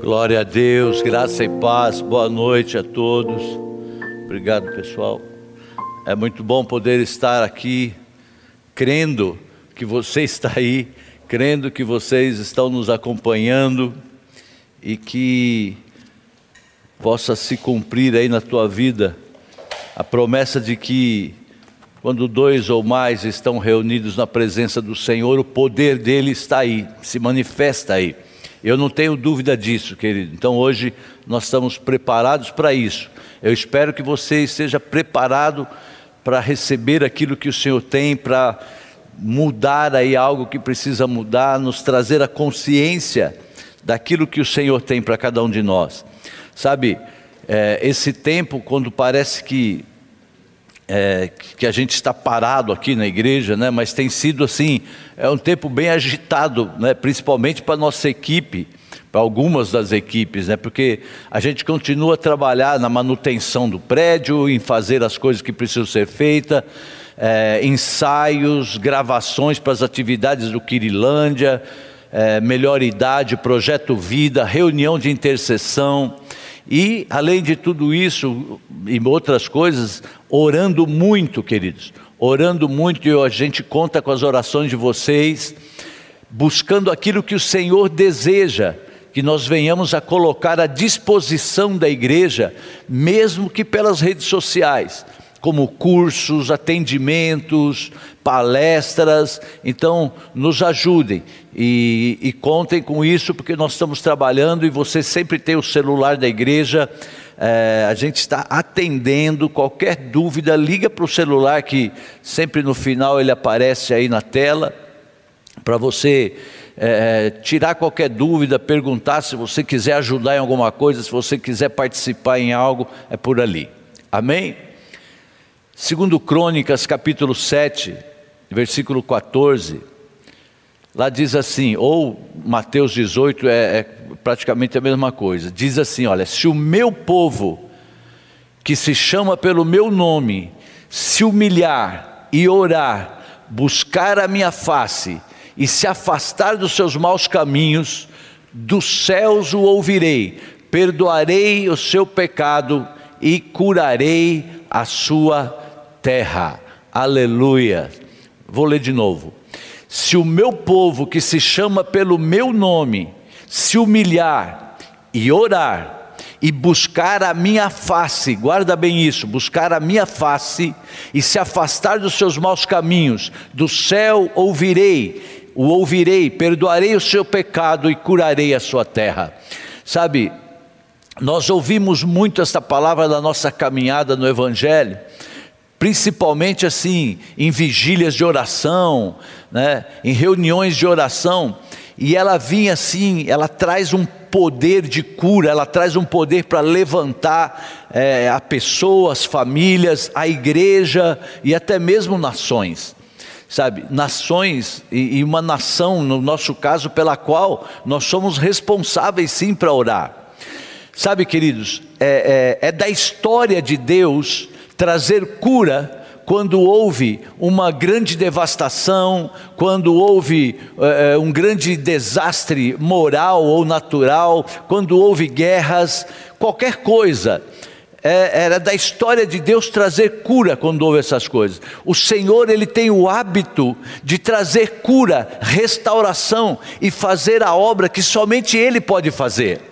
Glória a Deus, graça e paz, boa noite a todos. Obrigado, pessoal. É muito bom poder estar aqui, crendo que você está aí, crendo que vocês estão nos acompanhando e que possa se cumprir aí na tua vida a promessa de que quando dois ou mais estão reunidos na presença do Senhor, o poder dele está aí, se manifesta aí. Eu não tenho dúvida disso, querido. Então hoje nós estamos preparados para isso. Eu espero que você esteja preparado para receber aquilo que o Senhor tem, para mudar aí algo que precisa mudar, nos trazer a consciência daquilo que o Senhor tem para cada um de nós. Sabe, é, esse tempo, quando parece que é, que a gente está parado aqui na igreja, né? mas tem sido assim, é um tempo bem agitado, né? principalmente para a nossa equipe, para algumas das equipes, né? porque a gente continua a trabalhar na manutenção do prédio, em fazer as coisas que precisam ser feitas, é, ensaios, gravações para as atividades do Quirilândia, é, Melhor Idade, Projeto Vida, reunião de intercessão, e, além de tudo isso e outras coisas, orando muito, queridos, orando muito, e a gente conta com as orações de vocês, buscando aquilo que o Senhor deseja, que nós venhamos a colocar à disposição da igreja, mesmo que pelas redes sociais como cursos, atendimentos, palestras. Então, nos ajudem e, e, contem com isso, porque nós estamos trabalhando e você sempre tem o celular da igreja. É, a gente está atendendo qualquer dúvida, liga para o celular que sempre no final ele aparece aí na tela para você é, tirar qualquer dúvida, perguntar se você quiser ajudar em alguma coisa, se você quiser participar em algo, é por ali. Amém? Segundo Crônicas, capítulo 7, versículo 14, lá diz assim, ou Mateus 18 é, é praticamente a mesma coisa. Diz assim: olha, se o meu povo, que se chama pelo meu nome, se humilhar e orar, buscar a minha face e se afastar dos seus maus caminhos, dos céus o ouvirei, perdoarei o seu pecado e curarei a sua terra. Aleluia. Vou ler de novo. Se o meu povo que se chama pelo meu nome se humilhar e orar e buscar a minha face, guarda bem isso, buscar a minha face e se afastar dos seus maus caminhos, do céu ouvirei, o ouvirei, perdoarei o seu pecado e curarei a sua terra. Sabe, nós ouvimos muito esta palavra da nossa caminhada no Evangelho, principalmente assim, em vigílias de oração, né, em reuniões de oração, e ela vinha assim, ela traz um poder de cura, ela traz um poder para levantar é, a pessoas, famílias, a igreja e até mesmo nações. Sabe, nações e, e uma nação, no nosso caso, pela qual nós somos responsáveis sim para orar. Sabe, queridos, é, é, é da história de Deus trazer cura quando houve uma grande devastação, quando houve é, um grande desastre moral ou natural, quando houve guerras, qualquer coisa. É, era da história de Deus trazer cura quando houve essas coisas. O Senhor ele tem o hábito de trazer cura, restauração e fazer a obra que somente Ele pode fazer.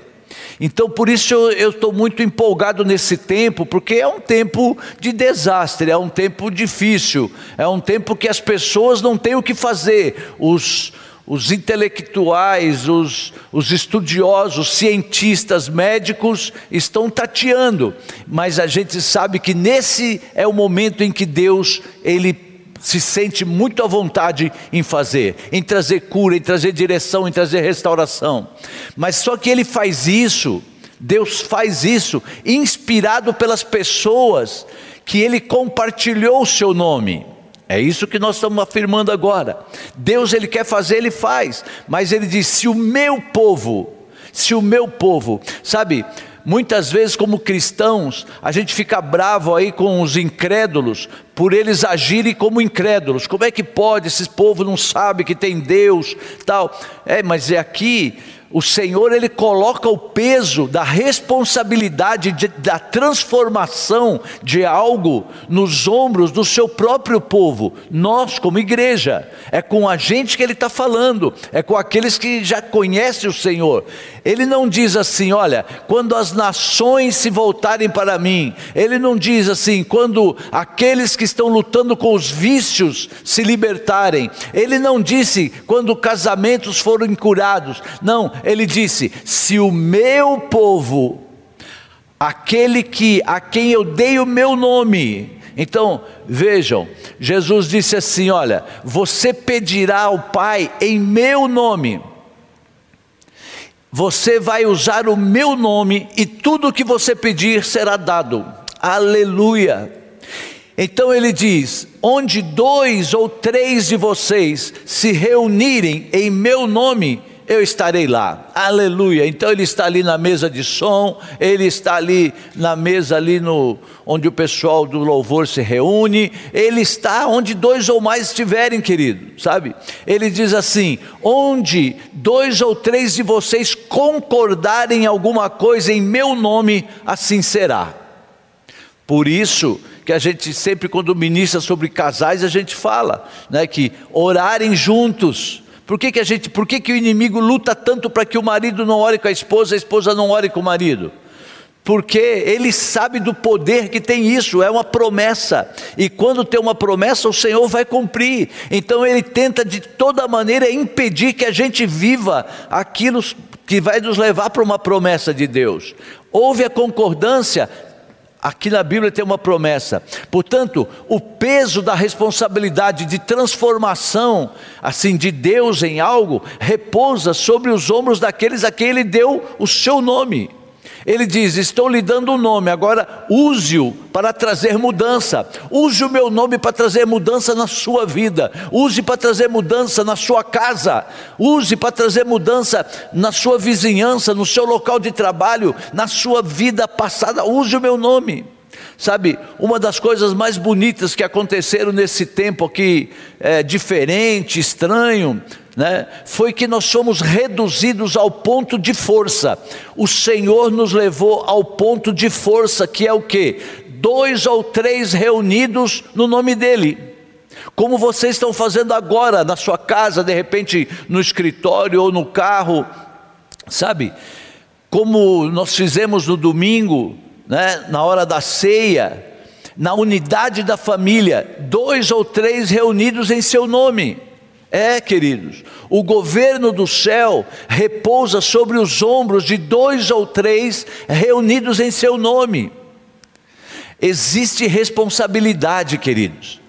Então, por isso eu estou muito empolgado nesse tempo, porque é um tempo de desastre, é um tempo difícil, é um tempo que as pessoas não têm o que fazer, os, os intelectuais, os, os estudiosos, cientistas, médicos estão tateando, mas a gente sabe que nesse é o momento em que Deus ele se sente muito à vontade em fazer, em trazer cura, em trazer direção, em trazer restauração. Mas só que ele faz isso, Deus faz isso, inspirado pelas pessoas que ele compartilhou o seu nome. É isso que nós estamos afirmando agora. Deus ele quer fazer, ele faz, mas ele diz: se o meu povo, se o meu povo, sabe, Muitas vezes, como cristãos, a gente fica bravo aí com os incrédulos, por eles agirem como incrédulos. Como é que pode? Esse povo não sabe que tem Deus, tal. É, mas é aqui o Senhor ele coloca o peso da responsabilidade de, da transformação de algo nos ombros do seu próprio povo. Nós, como igreja, é com a gente que ele está falando, é com aqueles que já conhecem o Senhor. Ele não diz assim, olha, quando as nações se voltarem para mim. Ele não diz assim, quando aqueles que estão lutando com os vícios se libertarem. Ele não disse quando casamentos forem curados. Não, ele disse: se o meu povo, aquele que a quem eu dei o meu nome, então, vejam, Jesus disse assim: Olha, você pedirá ao Pai em meu nome, você vai usar o meu nome e tudo o que você pedir será dado. Aleluia. Então ele diz: onde dois ou três de vocês se reunirem em meu nome, eu estarei lá. Aleluia. Então ele está ali na mesa de som, ele está ali na mesa ali no onde o pessoal do louvor se reúne, ele está onde dois ou mais estiverem, querido, sabe? Ele diz assim: "Onde dois ou três de vocês concordarem em alguma coisa em meu nome, assim será." Por isso que a gente sempre quando ministra sobre casais, a gente fala, né, que orarem juntos, por que, que a gente, por que, que o inimigo luta tanto para que o marido não ore com a esposa, a esposa não ore com o marido? Porque ele sabe do poder que tem isso, é uma promessa. E quando tem uma promessa, o Senhor vai cumprir. Então ele tenta de toda maneira impedir que a gente viva aquilo que vai nos levar para uma promessa de Deus. Houve a concordância, Aqui na Bíblia tem uma promessa. Portanto, o peso da responsabilidade de transformação, assim, de Deus em algo, repousa sobre os ombros daqueles a quem Ele deu o seu nome. Ele diz: Estou lhe dando um nome, agora use-o para trazer mudança. Use o meu nome para trazer mudança na sua vida. Use para trazer mudança na sua casa. Use para trazer mudança na sua vizinhança, no seu local de trabalho, na sua vida passada. Use o meu nome. Sabe, uma das coisas mais bonitas que aconteceram nesse tempo aqui, é, diferente, estranho, né, foi que nós fomos reduzidos ao ponto de força. O Senhor nos levou ao ponto de força, que é o que? Dois ou três reunidos no nome dEle. Como vocês estão fazendo agora na sua casa, de repente no escritório ou no carro, sabe? Como nós fizemos no domingo, né, na hora da ceia, na unidade da família, dois ou três reunidos em seu nome. É, queridos, o governo do céu repousa sobre os ombros de dois ou três reunidos em seu nome. Existe responsabilidade, queridos.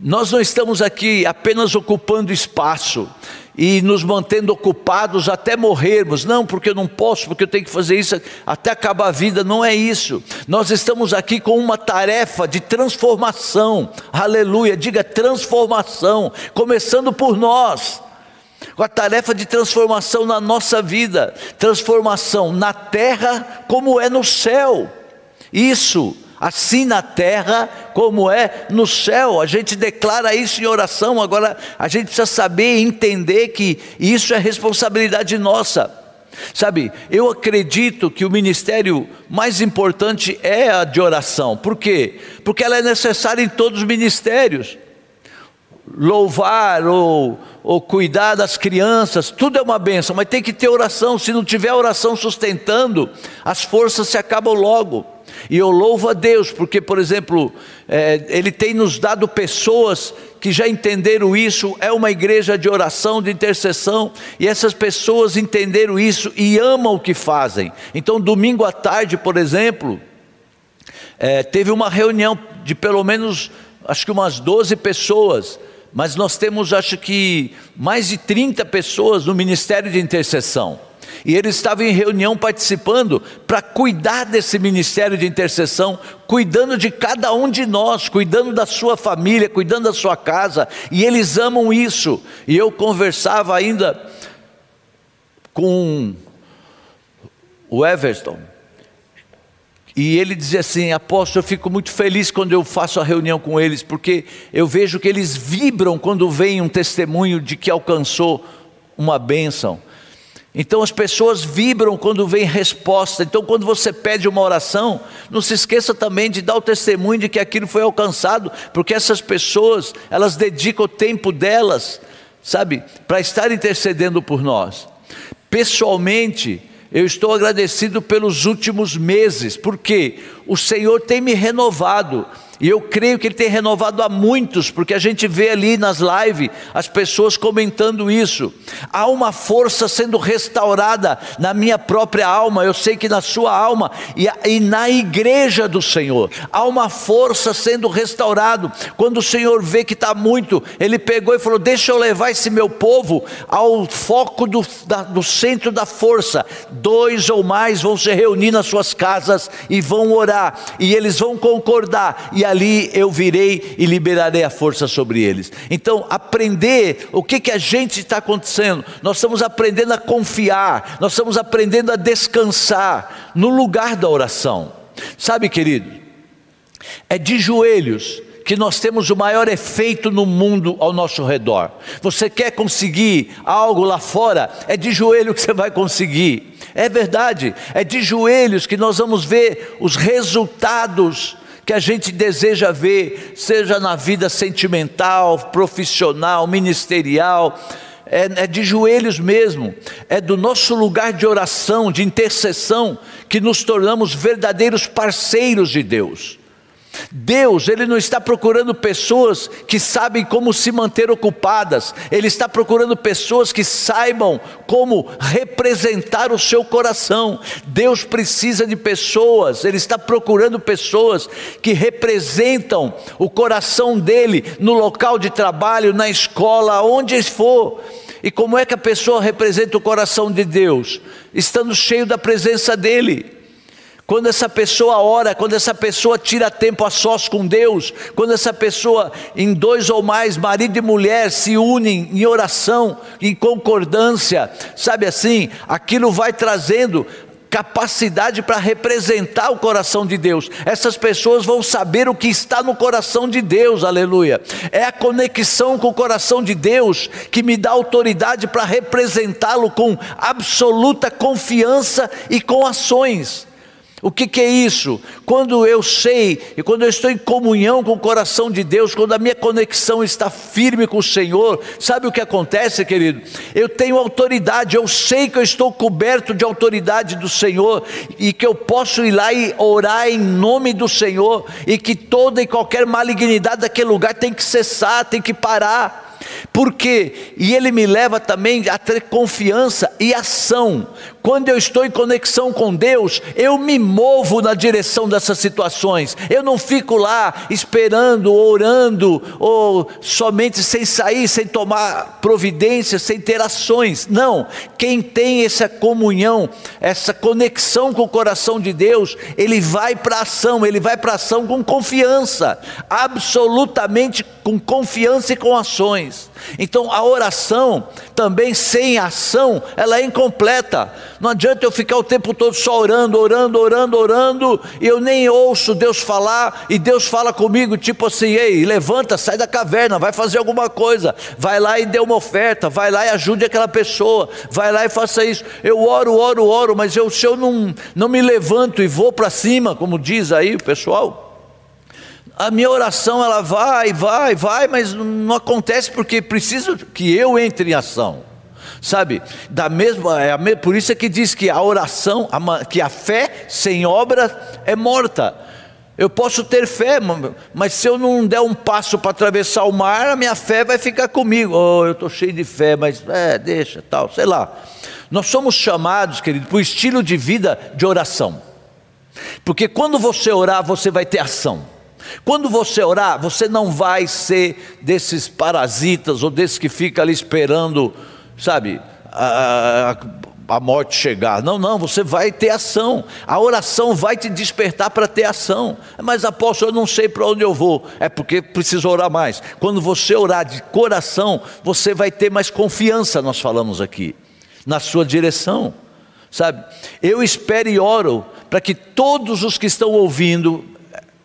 Nós não estamos aqui apenas ocupando espaço, e nos mantendo ocupados até morrermos. Não, porque eu não posso, porque eu tenho que fazer isso até acabar a vida. Não é isso. Nós estamos aqui com uma tarefa de transformação. Aleluia. Diga transformação, começando por nós. Com a tarefa de transformação na nossa vida, transformação na terra como é no céu. Isso assim na terra como é no céu. A gente declara isso em oração, agora a gente precisa saber e entender que isso é responsabilidade nossa. Sabe, eu acredito que o ministério mais importante é a de oração. Por quê? Porque ela é necessária em todos os ministérios. Louvar ou, ou cuidar das crianças, tudo é uma benção, mas tem que ter oração. Se não tiver oração sustentando, as forças se acabam logo. E eu louvo a Deus, porque, por exemplo, é, Ele tem nos dado pessoas que já entenderam isso, é uma igreja de oração, de intercessão, e essas pessoas entenderam isso e amam o que fazem. Então, domingo à tarde, por exemplo, é, teve uma reunião de pelo menos, acho que umas 12 pessoas, mas nós temos, acho que, mais de 30 pessoas no ministério de intercessão. E ele estava em reunião participando para cuidar desse ministério de intercessão, cuidando de cada um de nós, cuidando da sua família, cuidando da sua casa, e eles amam isso. E eu conversava ainda com o Everton, e ele dizia assim: Apóstolo, eu fico muito feliz quando eu faço a reunião com eles, porque eu vejo que eles vibram quando vem um testemunho de que alcançou uma bênção. Então as pessoas vibram quando vem resposta. Então, quando você pede uma oração, não se esqueça também de dar o testemunho de que aquilo foi alcançado, porque essas pessoas, elas dedicam o tempo delas, sabe, para estar intercedendo por nós. Pessoalmente, eu estou agradecido pelos últimos meses, porque o Senhor tem me renovado. E eu creio que Ele tem renovado a muitos, porque a gente vê ali nas lives as pessoas comentando isso. Há uma força sendo restaurada na minha própria alma, eu sei que na sua alma e, na igreja do Senhor. Há uma força sendo restaurado. Quando o Senhor vê que está muito, Ele pegou e falou: Deixa eu levar esse meu povo ao foco do, da, do centro da força. Dois ou mais vão se reunir nas suas casas e vão orar, e eles vão concordar. E ali eu virei e liberarei a força sobre eles. Então, aprender o que, que a gente está acontecendo, nós estamos aprendendo a confiar, nós estamos aprendendo a descansar no lugar da oração. Sabe, querido, é de joelhos que nós temos o maior efeito no mundo ao nosso redor. Você quer conseguir algo lá fora? É de joelho que você vai conseguir. É verdade, é de joelhos que nós vamos ver os resultados que a gente deseja ver, seja na vida sentimental, profissional, ministerial, é, é, de joelhos mesmo, é do nosso lugar de oração, de intercessão, que nos tornamos verdadeiros parceiros de Deus. Deus, Ele não está procurando pessoas que sabem como se manter ocupadas, Ele está procurando pessoas que saibam como representar o seu coração. Deus precisa de pessoas, Ele está procurando pessoas que representam o coração dEle no local de trabalho, na escola, onde for. E como é que a pessoa representa o coração de Deus? Estando cheio da presença dEle. Quando essa pessoa ora, quando essa pessoa tira tempo a sós com Deus, quando essa pessoa, em dois ou mais, marido e mulher, se unem em oração, em concordância, sabe assim, aquilo vai trazendo capacidade para representar o coração de Deus. Essas pessoas vão saber o que está no coração de Deus, aleluia. É a conexão com o coração de Deus que me dá autoridade para representá-lo com absoluta confiança e com ações. O que, que, é isso? Quando eu sei e quando eu estou em comunhão com o coração de Deus, quando a minha conexão está firme com o Senhor, sabe o que acontece, querido? Eu tenho autoridade, eu sei que eu estou coberto de autoridade do Senhor e que eu posso ir lá e orar em nome do Senhor e que toda e qualquer malignidade daquele lugar tem que cessar, tem que parar. Porque e ele me leva também a ter confiança e ação. Quando eu estou em conexão com Deus, eu me movo na direção dessas situações. Eu não fico lá esperando, orando, ou somente sem sair, sem tomar providências, sem ter ações. Não. Quem tem essa comunhão, essa conexão com o coração de Deus, ele vai para ação, ele vai para ação com confiança, absolutamente com confiança e com ações. Então a oração também sem ação, ela é incompleta. Não adianta eu ficar o tempo todo só orando, orando, orando, orando, e eu nem ouço Deus falar, e Deus fala comigo, tipo assim: ei, levanta, sai da caverna, vai fazer alguma coisa, vai lá e dê uma oferta, vai lá e ajude aquela pessoa, vai lá e faça isso. Eu oro, oro, oro, mas eu, se eu não, não me levanto e vou para cima, como diz aí o pessoal, a minha oração ela vai, vai, vai, mas não acontece porque preciso que eu entre em ação. Sabe, da mesma, é a, por isso é que diz que a oração, a, que a fé sem obra é morta. Eu posso ter fé, mas se eu não der um passo para atravessar o mar, a minha fé vai ficar comigo. Oh, eu estou cheio de fé, mas é, deixa, tal, sei lá. Nós somos chamados, querido, para o estilo de vida de oração. Porque quando você orar, você vai ter ação. Quando você orar, você não vai ser desses parasitas ou desses que fica ali esperando, sabe, a, a, a morte chegar. Não, não, você vai ter ação. A oração vai te despertar para ter ação. Mas apóstolo, eu não sei para onde eu vou. É porque preciso orar mais. Quando você orar de coração, você vai ter mais confiança, nós falamos aqui, na sua direção. Sabe? Eu espero e oro para que todos os que estão ouvindo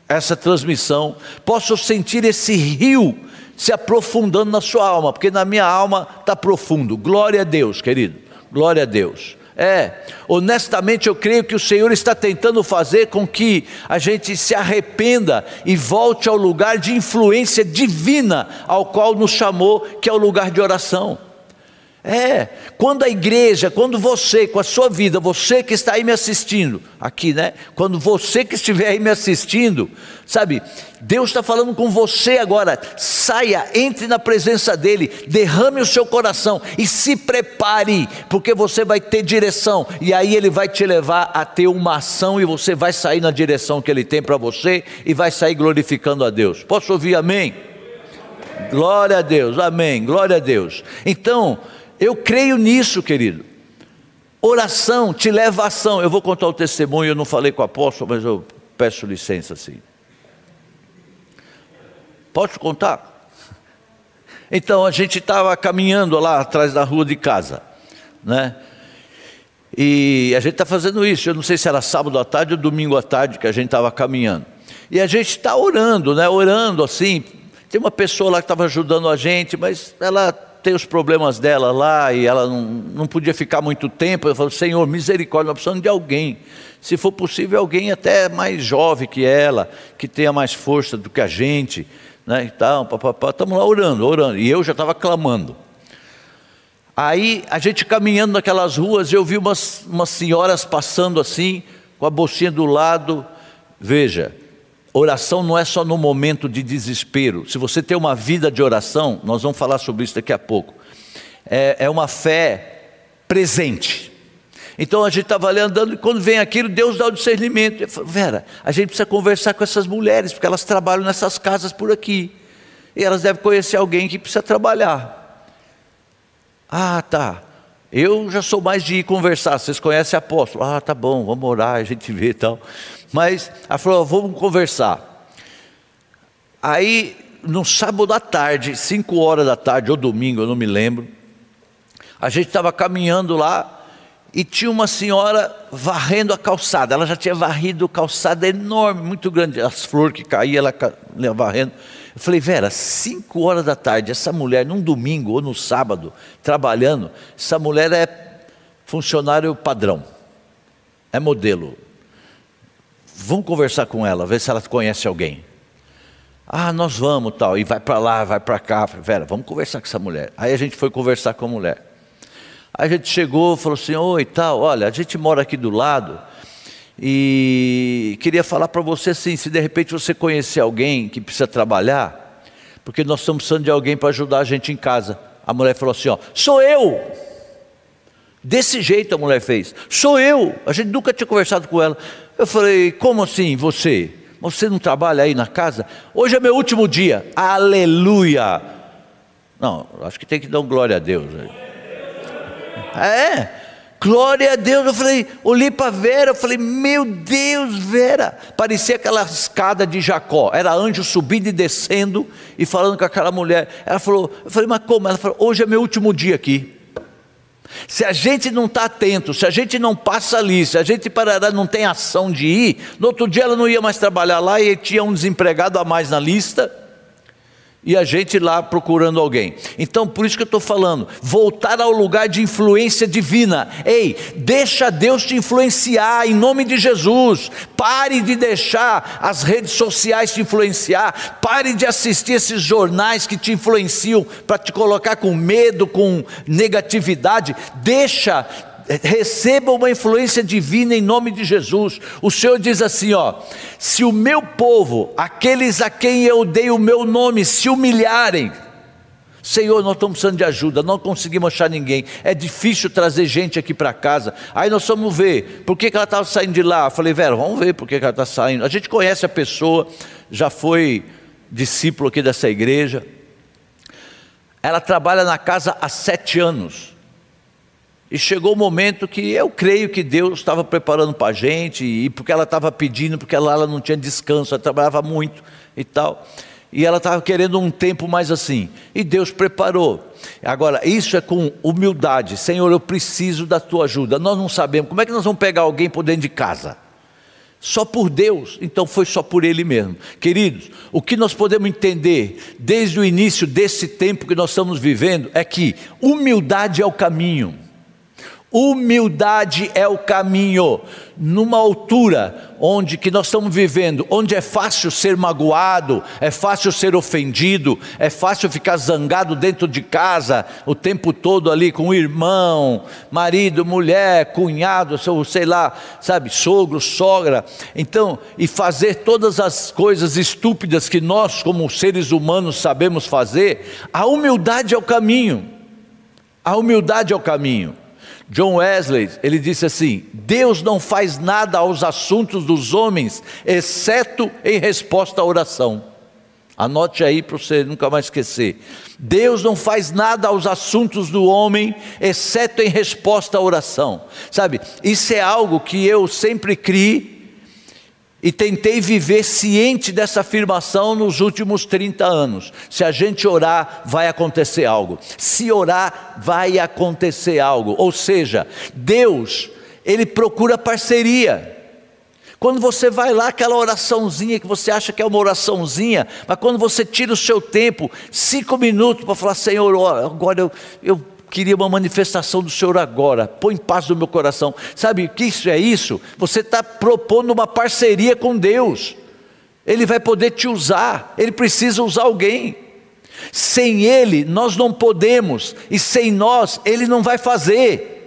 essa transmissão, posso sentir esse rio se aprofundando na sua alma, porque na minha alma está profundo. Glória a Deus, querido. Glória a Deus. É, honestamente eu creio que o Senhor está tentando fazer com que a gente se arrependa e volte ao lugar de influência divina ao qual nos chamou, que é o lugar de oração. É, quando a igreja, quando você, com a sua vida, você que está aí me assistindo, aqui, né? Quando você que estiver aí me assistindo, sabe, Deus está falando com você agora. Saia, entre na presença dEle, derrame o seu coração e se prepare, porque você vai ter direção, e aí Ele vai te levar a ter uma ação, e você vai sair na direção que Ele tem para você, e vai sair glorificando a Deus. Posso ouvir amém? Glória a Deus, amém, glória a Deus. Então, eu creio nisso, querido. Oração te leva à ação. Eu vou contar o testemunho, eu não falei com o apóstolo, mas eu peço licença assim. Posso contar? Então a gente estava caminhando lá atrás da rua de casa, né? E a gente está fazendo isso. Eu não sei se era sábado à tarde ou domingo à tarde que a gente estava caminhando. E a gente está orando, né? Orando assim. Tem uma pessoa lá que estava ajudando a gente, mas ela tem os problemas dela lá e ela não, não podia ficar muito tempo. Eu falo, Senhor, misericórdia, nós precisamos de alguém. Se for possível, alguém até mais jovem que ela, que tenha mais força do que a gente. Né, e tal. Estamos lá orando, orando. E eu já estava clamando. Aí a gente caminhando naquelas ruas, eu vi umas, umas senhoras passando assim, com a bolsinha do lado. Veja, Oração não é só no momento de desespero. Se você tem uma vida de oração, nós vamos falar sobre isso daqui a pouco. É, é uma fé presente. Então a gente estava ali andando e quando vem aquilo, Deus dá o discernimento. Eu falo, Vera, a gente precisa conversar com essas mulheres, porque elas trabalham nessas casas por aqui. E elas devem conhecer alguém que precisa trabalhar. Ah, tá. Eu já sou mais de ir conversar. Vocês conhecem apóstolo? Ah, tá bom, vamos orar, a gente vê e tal. Mas ela falou: vamos conversar. Aí, no sábado à tarde, 5 horas da tarde, ou domingo, eu não me lembro, a gente estava caminhando lá e tinha uma senhora varrendo a calçada. Ela já tinha varrido calçada enorme, muito grande, as flores que caíam, ela varrendo. Eu falei, Vera, 5 horas da tarde, essa mulher, num domingo ou no sábado, trabalhando, essa mulher é funcionário padrão, é modelo, Vamos conversar com ela, ver se ela conhece alguém. Ah, nós vamos tal. E vai para lá, vai para cá. Vera, vamos conversar com essa mulher. Aí a gente foi conversar com a mulher. Aí a gente chegou, falou assim: Oi, tal, olha, a gente mora aqui do lado. E queria falar para você assim: se de repente você conhecer alguém que precisa trabalhar, porque nós estamos precisando de alguém para ajudar a gente em casa. A mulher falou assim: Ó, sou eu. Desse jeito a mulher fez: Sou eu. A gente nunca tinha conversado com ela. Eu falei: Como assim você? Você não trabalha aí na casa? Hoje é meu último dia. Aleluia. Não, acho que tem que dar um glória a Deus. É, glória a Deus. Eu falei, olhei para Vera, eu falei, meu Deus, Vera. Parecia aquela escada de Jacó. Era anjo subindo e descendo e falando com aquela mulher. Ela falou, eu falei, mas como? Ela falou, hoje é meu último dia aqui. Se a gente não está atento, se a gente não passa ali, se a gente parará, não tem ação de ir, no outro dia ela não ia mais trabalhar lá e tinha um desempregado a mais na lista, e a gente lá procurando alguém. Então, por isso que eu estou falando, voltar ao lugar de influência divina. Ei, deixa Deus te influenciar em nome de Jesus. Pare de deixar as redes sociais te influenciar. Pare de assistir esses jornais que te influenciam para te colocar com medo, com negatividade. Deixa receba uma influência divina em nome de Jesus. O Senhor diz assim: ó, se o meu povo, aqueles a quem eu dei o meu nome, se humilharem, Senhor, nós estamos precisando de ajuda, não conseguimos achar ninguém. É difícil trazer gente aqui para casa. Aí nós vamos ver por que, que ela estava saindo de lá. Eu falei, Vera, vamos ver por que, que ela está saindo. A gente conhece a pessoa, já foi discípulo aqui dessa igreja. Ela trabalha na casa há sete anos. E chegou o momento que eu creio que Deus estava preparando para a gente, e porque ela estava pedindo, porque ela, ela não tinha descanso, ela trabalhava muito e tal. E ela estava querendo um tempo mais assim. E Deus preparou. Agora, isso é com humildade. Senhor, eu preciso da tua ajuda. Nós não sabemos. Como é que nós vamos pegar alguém por dentro de casa? Só por Deus, então foi só por Ele mesmo. Queridos, o que nós podemos entender desde o início desse tempo que nós estamos vivendo é que humildade é o caminho. Humildade é o caminho. Numa altura onde que nós estamos vivendo, onde é fácil ser magoado, é fácil ser ofendido, é fácil ficar zangado dentro de casa o tempo todo ali com o irmão, marido, mulher, cunhado, sei lá, sabe, sogro, sogra. Então, e fazer todas as coisas estúpidas que nós, como seres humanos, sabemos fazer, a humildade é o caminho. A humildade é o caminho. John Wesley, ele disse assim: Deus não faz nada aos assuntos dos homens, exceto em resposta à oração. Anote aí para você nunca mais esquecer. Deus não faz nada aos assuntos do homem, exceto em resposta à oração. Sabe, isso é algo que eu sempre criei e tentei viver ciente dessa afirmação nos últimos 30 anos. Se a gente orar, vai acontecer algo. Se orar, vai acontecer algo. Ou seja, Deus, Ele procura parceria. Quando você vai lá, aquela oraçãozinha que você acha que é uma oraçãozinha, mas quando você tira o seu tempo, cinco minutos para falar, Senhor, agora eu, eu queria uma manifestação do Senhor agora, põe paz no meu coração. Sabe o que isso é isso? Você está propondo uma parceria com Deus, Ele vai poder te usar, Ele precisa usar alguém. Sem Ele nós não podemos, e sem nós Ele não vai fazer.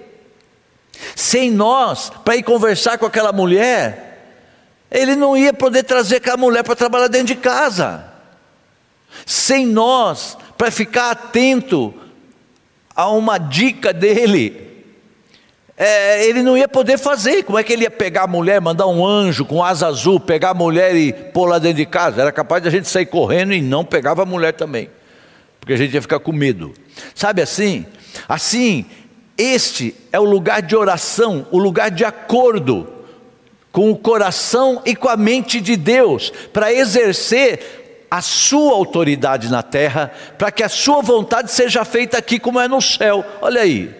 Sem nós, para ir conversar com aquela mulher, ele não ia poder trazer aquela mulher para trabalhar dentro de casa. Sem nós, para ficar atento a uma dica dele, é, ele não ia poder fazer. Como é que ele ia pegar a mulher, mandar um anjo com asa azul, pegar a mulher e pôr lá dentro de casa? Era capaz de a gente sair correndo e não pegava a mulher também, porque a gente ia ficar com medo. Sabe assim? Assim, este é o lugar de oração, o lugar de acordo com o coração e com a mente de Deus, para exercer a sua autoridade na terra, para que a sua vontade seja feita aqui como é no céu. Olha aí.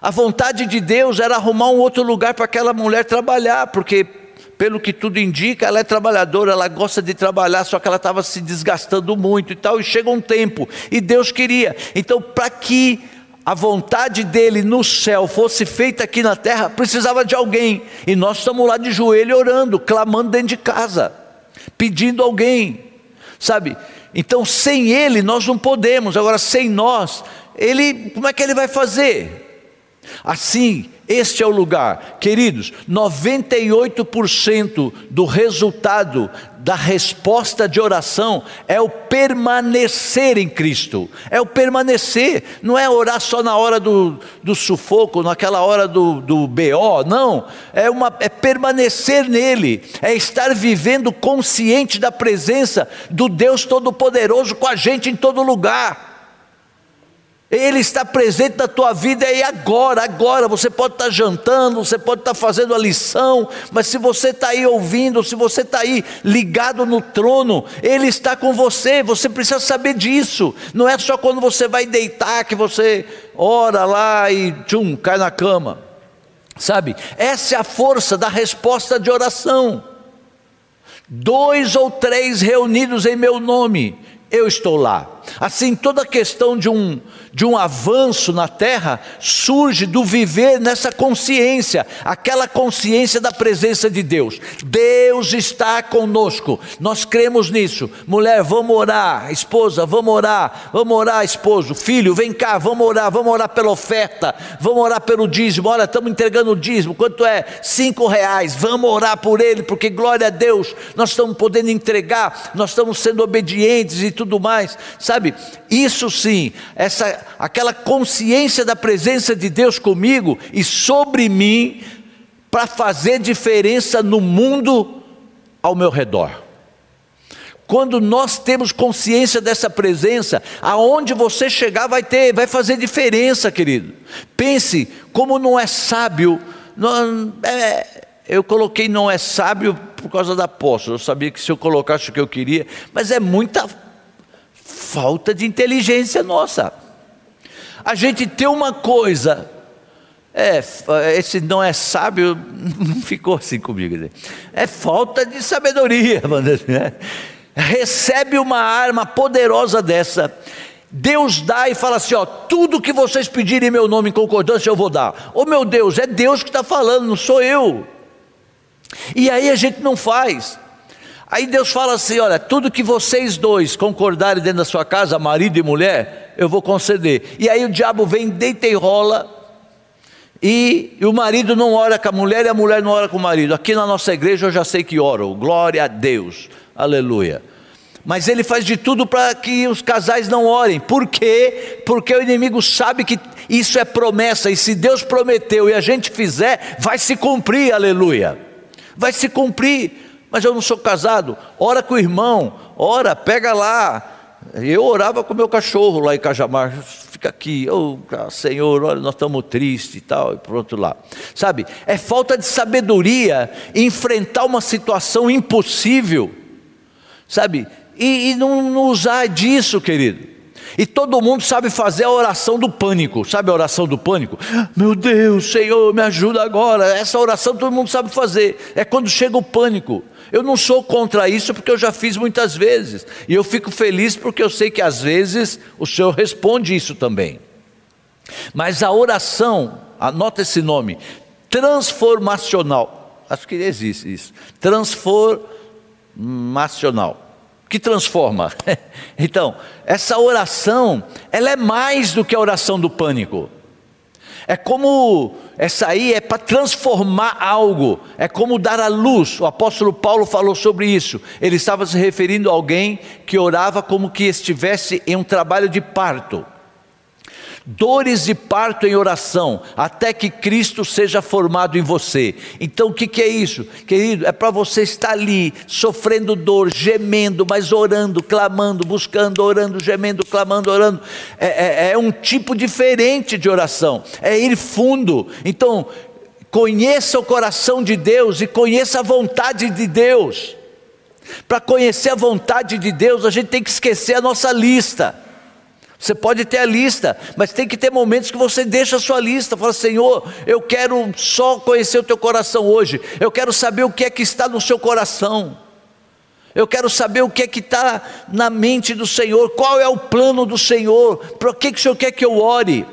A vontade de Deus era arrumar um outro lugar para aquela mulher trabalhar, porque pelo que tudo indica, ela é trabalhadora, ela gosta de trabalhar, só que ela estava se desgastando muito e tal, e chega um tempo, e Deus queria. Então, para que a vontade dele no céu fosse feita aqui na terra, precisava de alguém, e nós estamos lá de joelho orando, clamando dentro de casa, pedindo alguém sabe? Então, sem Ele nós não podemos, agora, sem nós, Ele, como é que Ele vai fazer? Assim, este é o lugar, queridos, 98% do resultado da resposta de oração é o permanecer em Cristo, é o permanecer, não é orar só na hora do, do sufoco, naquela hora do, do BO, não, é, uma, é permanecer nele, é estar vivendo consciente da presença do Deus Todo-Poderoso com a gente em todo lugar. Ele está presente na tua vida e agora, agora. Você pode estar jantando, você pode estar fazendo a lição, mas se você está aí ouvindo, se você está aí ligado no trono, Ele está com você. Você precisa saber disso. Não é só quando você vai deitar que você ora lá e tchum, cai na cama. Sabe? Essa é a força da resposta de oração. Dois ou três reunidos em meu nome, eu estou lá. Assim, toda questão de um, de um avanço na terra surge do viver nessa consciência, aquela consciência da presença de Deus. Deus está conosco, nós cremos nisso. Mulher, vamos orar, esposa, vamos orar, vamos orar, esposo, filho, vem cá, vamos orar, vamos orar pela oferta, vamos orar pelo dízimo. Olha, estamos entregando o dízimo, quanto é? Cinco reais, vamos orar por ele, porque glória a Deus, nós estamos podendo entregar, nós estamos sendo obedientes e tudo mais. Sabe? Isso sim, essa aquela consciência da presença de Deus comigo e sobre mim para fazer diferença no mundo ao meu redor. Quando nós temos consciência dessa presença, aonde você chegar vai ter, vai fazer diferença, querido. Pense como não é sábio. Não, é, eu coloquei não é sábio por causa da apóstolo. Eu sabia que se eu colocasse o que eu queria, mas é muita falta de inteligência nossa. A gente tem uma coisa, é, esse não é sábio, não ficou assim comigo. É falta de sabedoria, né? recebe uma arma poderosa dessa, Deus dá e fala assim: ó, tudo que vocês pedirem em meu nome em concordância eu vou dar. Ô oh, meu Deus, é Deus que está falando, não sou eu. E aí a gente não faz. Aí Deus fala assim: olha, tudo que vocês dois concordarem dentro da sua casa, marido e mulher, eu vou conceder. E aí o diabo vem, deita e rola, e, e, o marido não ora com a mulher e a mulher não ora com o marido. Aqui na nossa igreja eu já sei que oram, glória a Deus, aleluia. Mas ele faz de tudo para que os casais não orem. Por quê? Porque o inimigo sabe que isso é promessa, e se Deus prometeu e a gente fizer, vai se cumprir, aleluia. Vai se cumprir. Mas eu não sou casado. Ora com o irmão, ora, pega lá. Eu orava com meu cachorro lá em Cajamar fica aqui, oh Senhor, olha, nós estamos tristes e tal, e por outro lado. Sabe, é falta de sabedoria enfrentar uma situação impossível, sabe, e, e não, não usar disso, querido. E todo mundo sabe fazer a oração do pânico. Sabe a oração do pânico? Meu Deus, Senhor, me ajuda agora. Essa oração todo mundo sabe fazer. É quando chega o pânico. Eu não sou contra isso porque eu já fiz muitas vezes. E eu fico feliz porque eu sei que às vezes o Senhor responde isso também. Mas a oração, anota esse nome, transformacional. Acho que existe isso. Transformacional que transforma. Então, essa oração, ela é mais do que a oração do pânico. É como essa aí é para transformar algo, é como dar a luz. O apóstolo Paulo falou sobre isso. Ele estava se referindo a alguém que orava como que estivesse em um trabalho de parto dores de parto em oração, até que Cristo seja formado em você. Então o que, que é isso? Querido, é para você estar ali, sofrendo dor, gemendo, mas orando, clamando, buscando, orando, gemendo, clamando, orando. É, é, é um tipo diferente de oração, é ir fundo. Então, conheça o coração de Deus e conheça a vontade de Deus. Para conhecer a vontade de Deus, a gente tem que esquecer a nossa lista. Você pode ter a lista, mas tem que ter momentos que você deixa a sua lista. Fala, Senhor, eu quero só conhecer o teu coração hoje. Eu quero saber o que é que está no seu coração. Eu quero saber o que é que está na mente do Senhor. Qual é o plano do Senhor? Para que, que o Senhor quer que eu ore?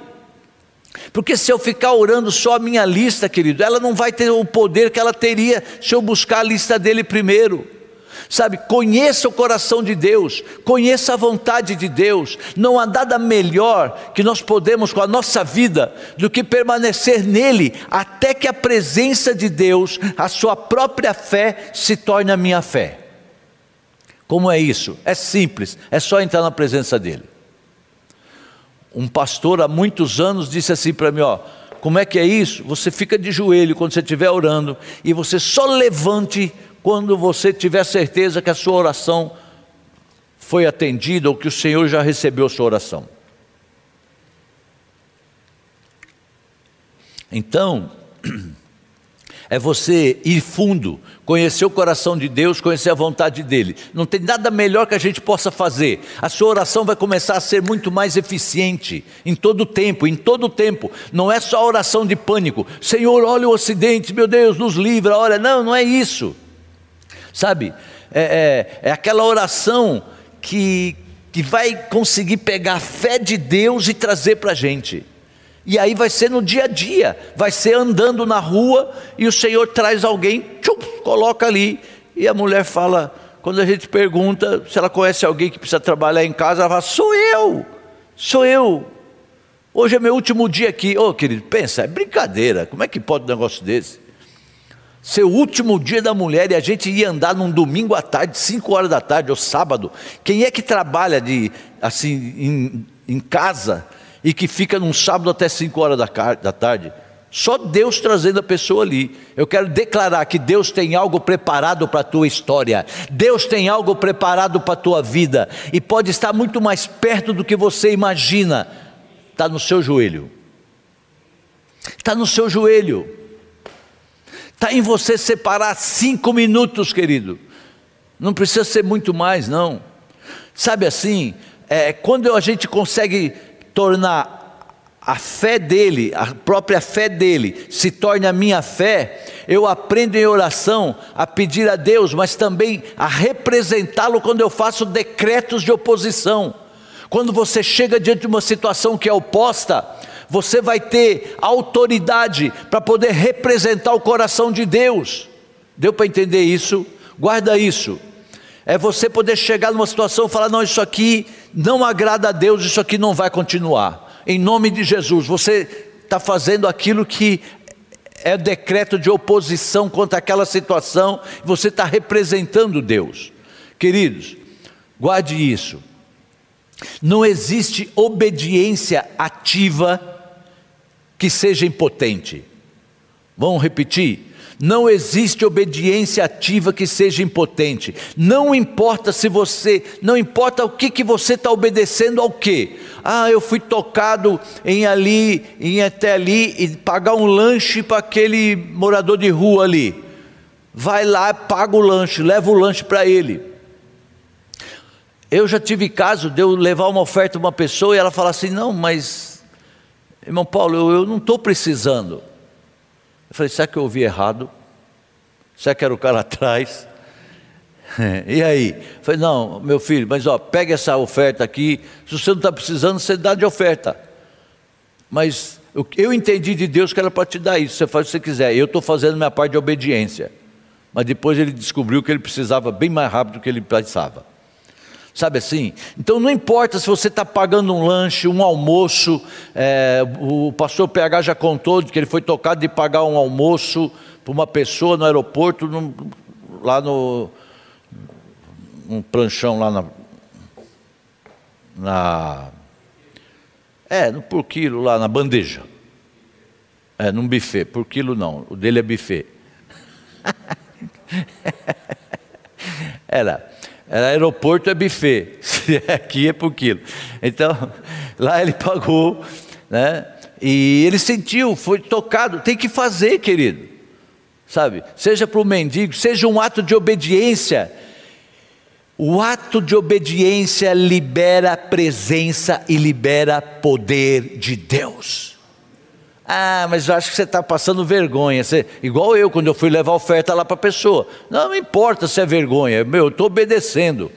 Porque se eu ficar orando só a minha lista, querido, ela não vai ter o poder que ela teria se eu buscar a lista dele primeiro. Sabe, conheça o coração de Deus, conheça a vontade de Deus. Não há nada melhor que nós podemos com a nossa vida do que permanecer nele até que a presença de Deus, a sua própria fé, se torne a minha fé. Como é isso? É simples, é só entrar na presença dele. Um pastor há muitos anos disse assim para mim: ó, como é que é isso? Você fica de joelho quando você estiver orando e você só levante quando você tiver certeza que a sua oração foi atendida ou que o Senhor já recebeu a sua oração. Então, é você ir fundo, conhecer o coração de Deus, conhecer a vontade dEle. Não tem nada melhor que a gente possa fazer. A sua oração vai começar a ser muito mais eficiente em todo o tempo, em todo o tempo. Não é só oração de pânico. Senhor, olha o ocidente, meu Deus, nos livra, olha. Não, não é isso sabe? É, é, é aquela oração que, que vai conseguir pegar a fé de Deus e trazer para a gente. E aí vai ser no dia a dia, vai ser andando na rua e o Senhor traz alguém, tchum, coloca ali, e a mulher fala, quando a gente pergunta se ela conhece alguém que precisa trabalhar em casa, ela fala: sou eu, sou eu. Hoje é meu último dia aqui. Ô oh, querido, pensa, é brincadeira, como é que pode um negócio desse? Seu último dia da mulher e a gente ia andar num domingo à tarde, 5 horas da tarde ou sábado. Quem é que trabalha de assim em, em casa e que fica num sábado até 5 horas da, da tarde? Só Deus trazendo a pessoa ali. Eu quero declarar que Deus tem algo preparado para a tua história. Deus tem algo preparado para a tua vida. E pode estar muito mais perto do que você imagina. Está no seu joelho. Está no seu joelho. Está em você separar cinco minutos, querido. Não precisa ser muito mais, não. Sabe assim, é, quando a gente consegue tornar a fé dele, a própria fé dele, se torne a minha fé, eu aprendo em oração a pedir a Deus, mas também a representá-lo quando eu faço decretos de oposição. Quando você chega diante de uma situação que é oposta, você vai ter autoridade para poder representar o coração de Deus. Deu para entender isso? Guarda isso. É você poder chegar numa situação e falar: não, isso aqui não agrada a Deus, isso aqui não vai continuar. Em nome de Jesus, você está fazendo aquilo que é decreto de oposição contra aquela situação, você está representando Deus. Queridos, guarde isso. Não existe obediência ativa que seja impotente. Vamos repetir? Não existe obediência ativa que seja impotente. Não importa se você, não importa o que, que você está obedecendo ao que. Ah, eu fui tocado em ali, em até ali e pagar um lanche para aquele morador de rua ali. Vai lá, paga o lanche, leva o lanche para ele. Eu já tive caso de eu levar uma oferta a uma pessoa e ela falar assim: não, mas, irmão Paulo, eu, eu não estou precisando. Eu falei: será que eu ouvi errado? Será que era o cara atrás? E aí? Eu falei: não, meu filho, mas ó, pega essa oferta aqui. Se você não está precisando, você dá de oferta. Mas eu entendi de Deus que era para te dar isso. Você faz o que você quiser. Eu estou fazendo minha parte de obediência. Mas depois ele descobriu que ele precisava bem mais rápido do que ele pensava. Sabe assim? Então não importa se você está pagando um lanche, um almoço, é, o pastor PH já contou que ele foi tocado de pagar um almoço para uma pessoa no aeroporto, lá no. um pranchão lá na. na é, no por quilo lá na bandeja. É, num buffet, por quilo não, o dele é buffet. Era. Aeroporto é buffet, aqui é por quilo. Então, lá ele pagou, né? E ele sentiu, foi tocado, tem que fazer, querido. Sabe? Seja para o mendigo, seja um ato de obediência. O ato de obediência libera presença e libera poder de Deus. Ah, mas eu acho que você está passando vergonha. Você, igual eu, quando eu fui levar oferta lá para a pessoa. Não, não importa se é vergonha, meu, eu estou obedecendo.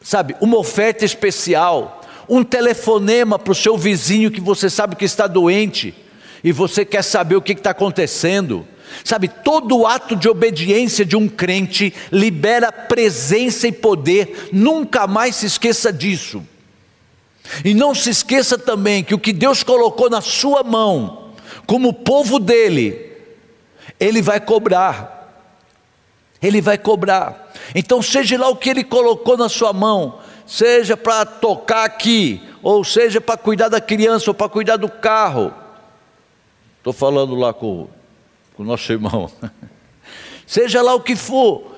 Sabe, uma oferta especial, um telefonema para o seu vizinho que você sabe que está doente e você quer saber o que está acontecendo. Sabe, todo ato de obediência de um crente libera presença e poder, nunca mais se esqueça disso. E não se esqueça também que o que Deus colocou na sua mão, como povo dele, ele vai cobrar. Ele vai cobrar. Então, seja lá o que ele colocou na sua mão, seja para tocar aqui, ou seja para cuidar da criança, ou para cuidar do carro. Estou falando lá com, com o nosso irmão. seja lá o que for,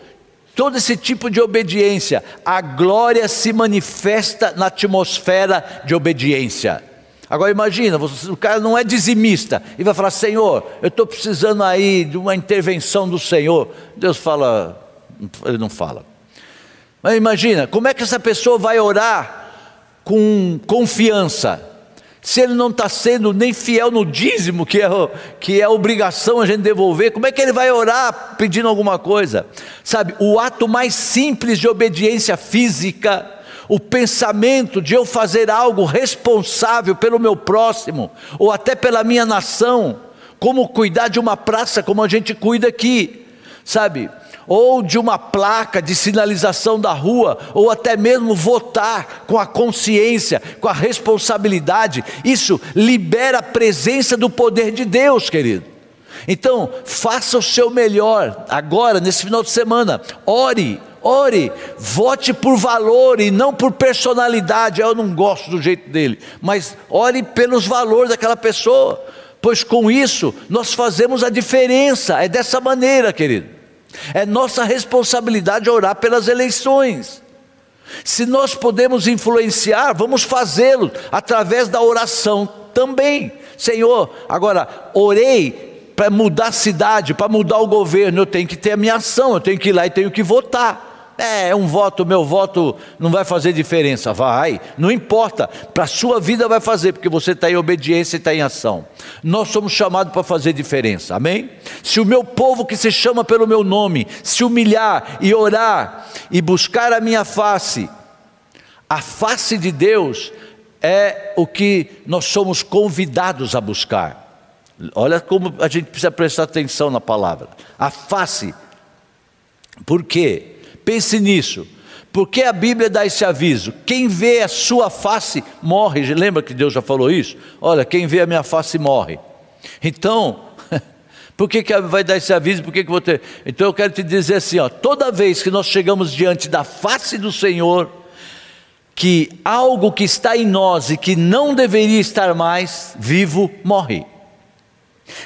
todo esse tipo de obediência, a glória se manifesta na atmosfera de obediência. Agora imagina, você, o cara não é dizimista e vai falar: Senhor, eu estou precisando aí de uma intervenção do Senhor. Deus fala, ele não fala. Mas imagina, como é que essa pessoa vai orar com confiança? Se ele não está sendo nem fiel no dízimo, que é, que é obrigação a gente devolver, como é que ele vai orar pedindo alguma coisa? Sabe, o ato mais simples de obediência física o pensamento de eu fazer algo responsável pelo meu próximo, ou até pela minha nação, como cuidar de uma praça como a gente cuida aqui, sabe? Ou de uma placa de sinalização da rua, ou até mesmo votar com a consciência, com a responsabilidade, isso libera a presença do poder de Deus, querido. Então, faça o seu melhor agora, nesse final de semana, ore Ore, vote por valor e não por personalidade. Eu não gosto do jeito dele, mas ore pelos valores daquela pessoa, pois com isso nós fazemos a diferença. É dessa maneira, querido. É nossa responsabilidade orar pelas eleições. Se nós podemos influenciar, vamos fazê-lo através da oração também. Senhor, agora orei para mudar a cidade, para mudar o governo, eu tenho que ter a minha ação, eu tenho que ir lá e tenho que votar. É, é um voto, meu voto não vai fazer diferença. Vai, não importa, para a sua vida vai fazer, porque você está em obediência e está em ação. Nós somos chamados para fazer diferença, amém? Se o meu povo que se chama pelo meu nome se humilhar e orar e buscar a minha face, a face de Deus é o que nós somos convidados a buscar. Olha como a gente precisa prestar atenção na palavra. A face. Por quê? Pense nisso. Porque a Bíblia dá esse aviso: quem vê a sua face morre. Lembra que Deus já falou isso? Olha, quem vê a minha face morre. Então, por que, que vai dar esse aviso? Por que, que vou ter? Então eu quero te dizer assim: ó, toda vez que nós chegamos diante da face do Senhor, que algo que está em nós e que não deveria estar mais vivo morre.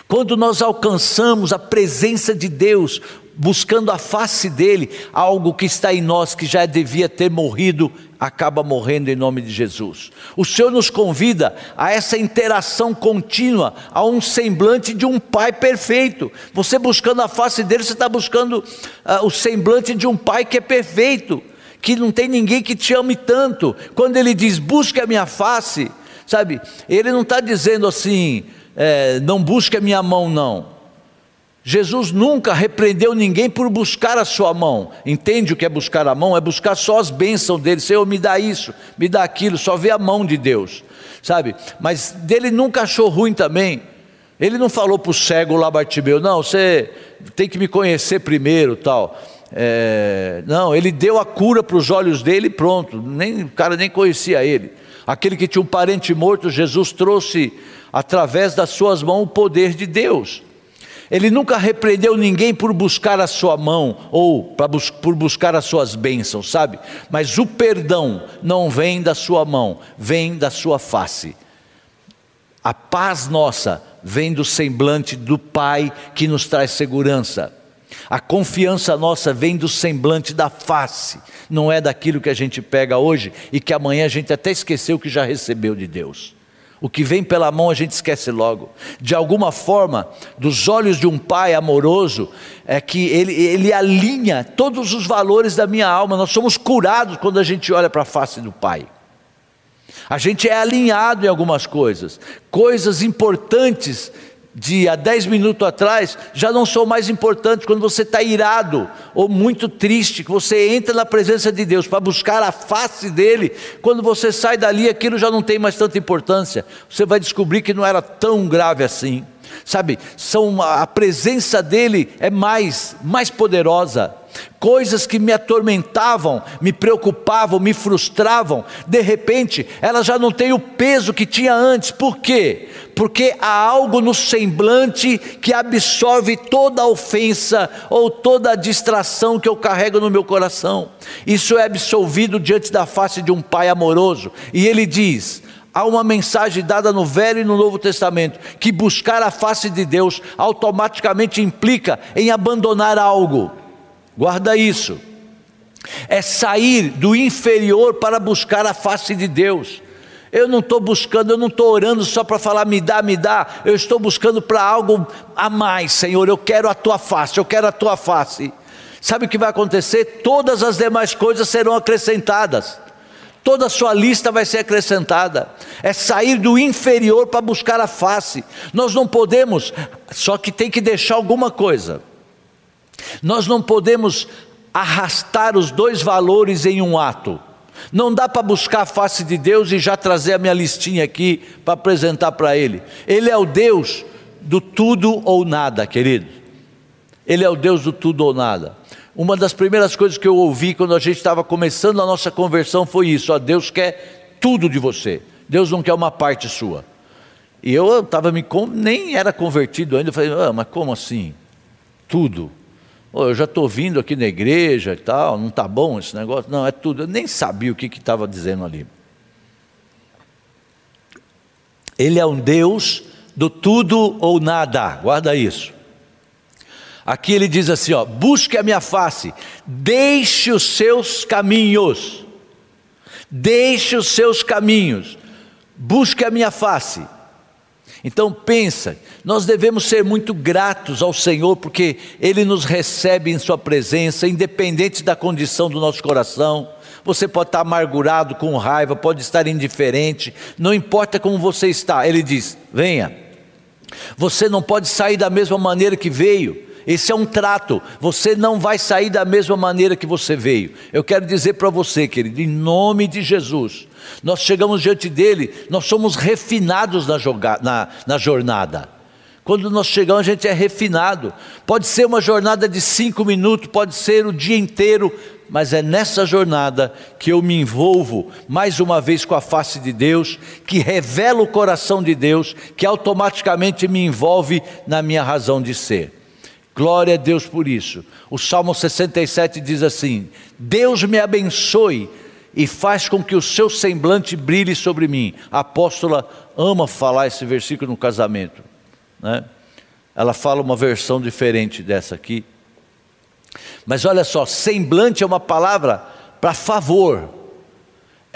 Quando nós alcançamos a presença de Deus, buscando a face dele, algo que está em nós que já devia ter morrido, acaba morrendo em nome de Jesus. O Senhor nos convida a essa interação contínua, a um semblante de um Pai perfeito. Você buscando a face dele, você está buscando uh, o semblante de um Pai que é perfeito, que não tem ninguém que te ame tanto. Quando ele diz, busque a minha face, sabe, ele não está dizendo assim, é, não busque a minha mão, não. Jesus nunca repreendeu ninguém por buscar a sua mão. Entende o que é buscar a mão? É buscar só as bênçãos dele. Senhor, me dá isso, me dá aquilo, só vê a mão de Deus, sabe? Mas dele nunca achou ruim também. Ele não falou para o cego lá Bartimeu, não, você tem que me conhecer primeiro, tal. É, não, ele deu a cura para os olhos dele pronto. Nem, o cara nem conhecia ele. Aquele que tinha um parente morto, Jesus trouxe através das suas mãos o poder de Deus. Ele nunca repreendeu ninguém por buscar a sua mão ou por buscar as suas bênçãos, sabe? Mas o perdão não vem da sua mão, vem da sua face. A paz nossa vem do semblante do Pai que nos traz segurança. A confiança nossa vem do semblante da face, não é daquilo que a gente pega hoje e que amanhã a gente até esqueceu que já recebeu de Deus. O que vem pela mão a gente esquece logo. De alguma forma, dos olhos de um pai amoroso, é que ele, ele alinha todos os valores da minha alma. Nós somos curados quando a gente olha para a face do pai. A gente é alinhado em algumas coisas, coisas importantes de há 10 minutos atrás já não são mais importantes quando você está irado ou muito triste, que você entra na presença de Deus para buscar a face dele, quando você sai dali aquilo já não tem mais tanta importância, você vai descobrir que não era tão grave assim, sabe? São, a presença dele é mais, mais poderosa coisas que me atormentavam, me preocupavam, me frustravam, de repente elas já não têm o peso que tinha antes, por quê? Porque há algo no semblante que absorve toda a ofensa ou toda a distração que eu carrego no meu coração. Isso é absolvido diante da face de um Pai amoroso, e Ele diz: há uma mensagem dada no Velho e no Novo Testamento, que buscar a face de Deus automaticamente implica em abandonar algo. Guarda isso. É sair do inferior para buscar a face de Deus. Eu não estou buscando, eu não estou orando só para falar me dá, me dá. Eu estou buscando para algo a mais, Senhor. Eu quero a tua face, eu quero a tua face. Sabe o que vai acontecer? Todas as demais coisas serão acrescentadas. Toda a sua lista vai ser acrescentada. É sair do inferior para buscar a face. Nós não podemos, só que tem que deixar alguma coisa. Nós não podemos arrastar os dois valores em um ato. Não dá para buscar a face de Deus e já trazer a minha listinha aqui para apresentar para Ele. Ele é o Deus do tudo ou nada, querido. Ele é o Deus do tudo ou nada. Uma das primeiras coisas que eu ouvi quando a gente estava começando a nossa conversão foi isso: ó, Deus quer tudo de você. Deus não quer uma parte sua. E eu estava me nem era convertido ainda. Eu falei, ah, mas como assim? Tudo. Oh, eu já estou vindo aqui na igreja e tal, não está bom esse negócio? Não, é tudo. Eu nem sabia o que estava dizendo ali. Ele é um Deus do tudo ou nada, guarda isso. Aqui ele diz assim: ó, busque a minha face, deixe os seus caminhos, deixe os seus caminhos, busque a minha face. Então pensa, nós devemos ser muito gratos ao Senhor porque Ele nos recebe em Sua presença, independente da condição do nosso coração. Você pode estar amargurado, com raiva, pode estar indiferente, não importa como você está. Ele diz: venha. Você não pode sair da mesma maneira que veio. Esse é um trato. Você não vai sair da mesma maneira que você veio. Eu quero dizer para você, querido, em nome de Jesus, nós chegamos diante dele, nós somos refinados na, na, na jornada. Quando nós chegamos, a gente é refinado. Pode ser uma jornada de cinco minutos, pode ser o dia inteiro, mas é nessa jornada que eu me envolvo mais uma vez com a face de Deus, que revela o coração de Deus, que automaticamente me envolve na minha razão de ser. Glória a Deus por isso. O Salmo 67 diz assim: Deus me abençoe e faz com que o seu semblante brilhe sobre mim. A apóstola ama falar esse versículo no casamento. Né? Ela fala uma versão diferente dessa aqui. Mas olha só, semblante é uma palavra para favor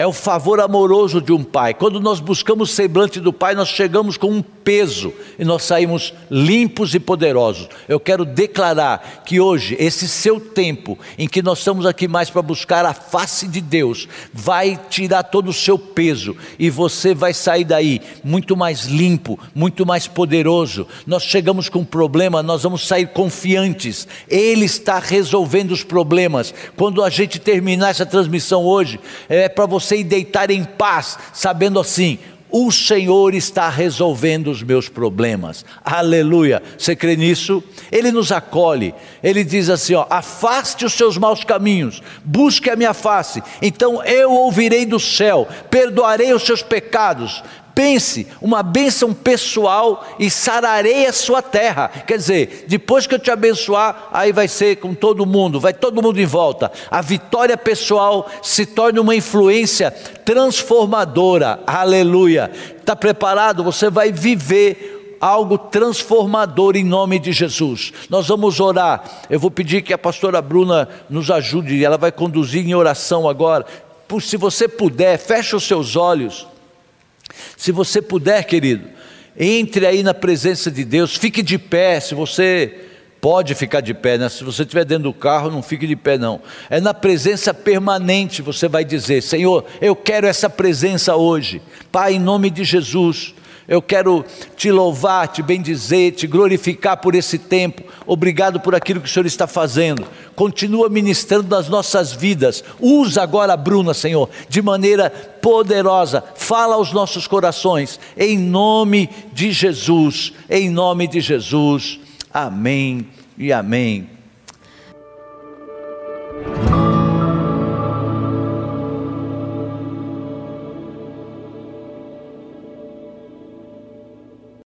é o favor amoroso de um pai. Quando nós buscamos o semblante do pai, nós chegamos com um peso e nós saímos limpos e poderosos. Eu quero declarar que hoje, esse seu tempo, em que nós estamos aqui mais para buscar a face de Deus, vai tirar todo o seu peso e você vai sair daí muito mais limpo, muito mais poderoso. Nós chegamos com um problema, nós vamos sair confiantes. Ele está resolvendo os problemas. Quando a gente terminar essa transmissão hoje, é para você você deitar em paz, sabendo assim: o Senhor está resolvendo os meus problemas. Aleluia. Você crê nisso? Ele nos acolhe. Ele diz assim: ó, afaste os seus maus caminhos, busque a minha face. Então eu ouvirei do céu, perdoarei os seus pecados, pense, uma bênção pessoal e sararei a sua terra. Quer dizer, depois que eu te abençoar, aí vai ser com todo mundo, vai todo mundo em volta. A vitória pessoal se torna uma influência transformadora. Aleluia. Está preparado? Você vai viver algo transformador em nome de Jesus. Nós vamos orar. Eu vou pedir que a pastora Bruna nos ajude, ela vai conduzir em oração agora. Se você puder, feche os seus olhos. Se você puder, querido, entre aí na presença de Deus, fique de pé, se você pode ficar de pé, né? se você estiver dentro do carro, não fique de pé, não. É na presença permanente, você vai dizer: Senhor, eu quero essa presença hoje, Pai, em nome de Jesus. Eu quero te louvar, te bendizer, te glorificar por esse tempo. Obrigado por aquilo que o Senhor está fazendo. Continua ministrando nas nossas vidas. Usa agora a Bruna, Senhor, de maneira poderosa. Fala aos nossos corações, em nome de Jesus. Em nome de Jesus. Amém e amém.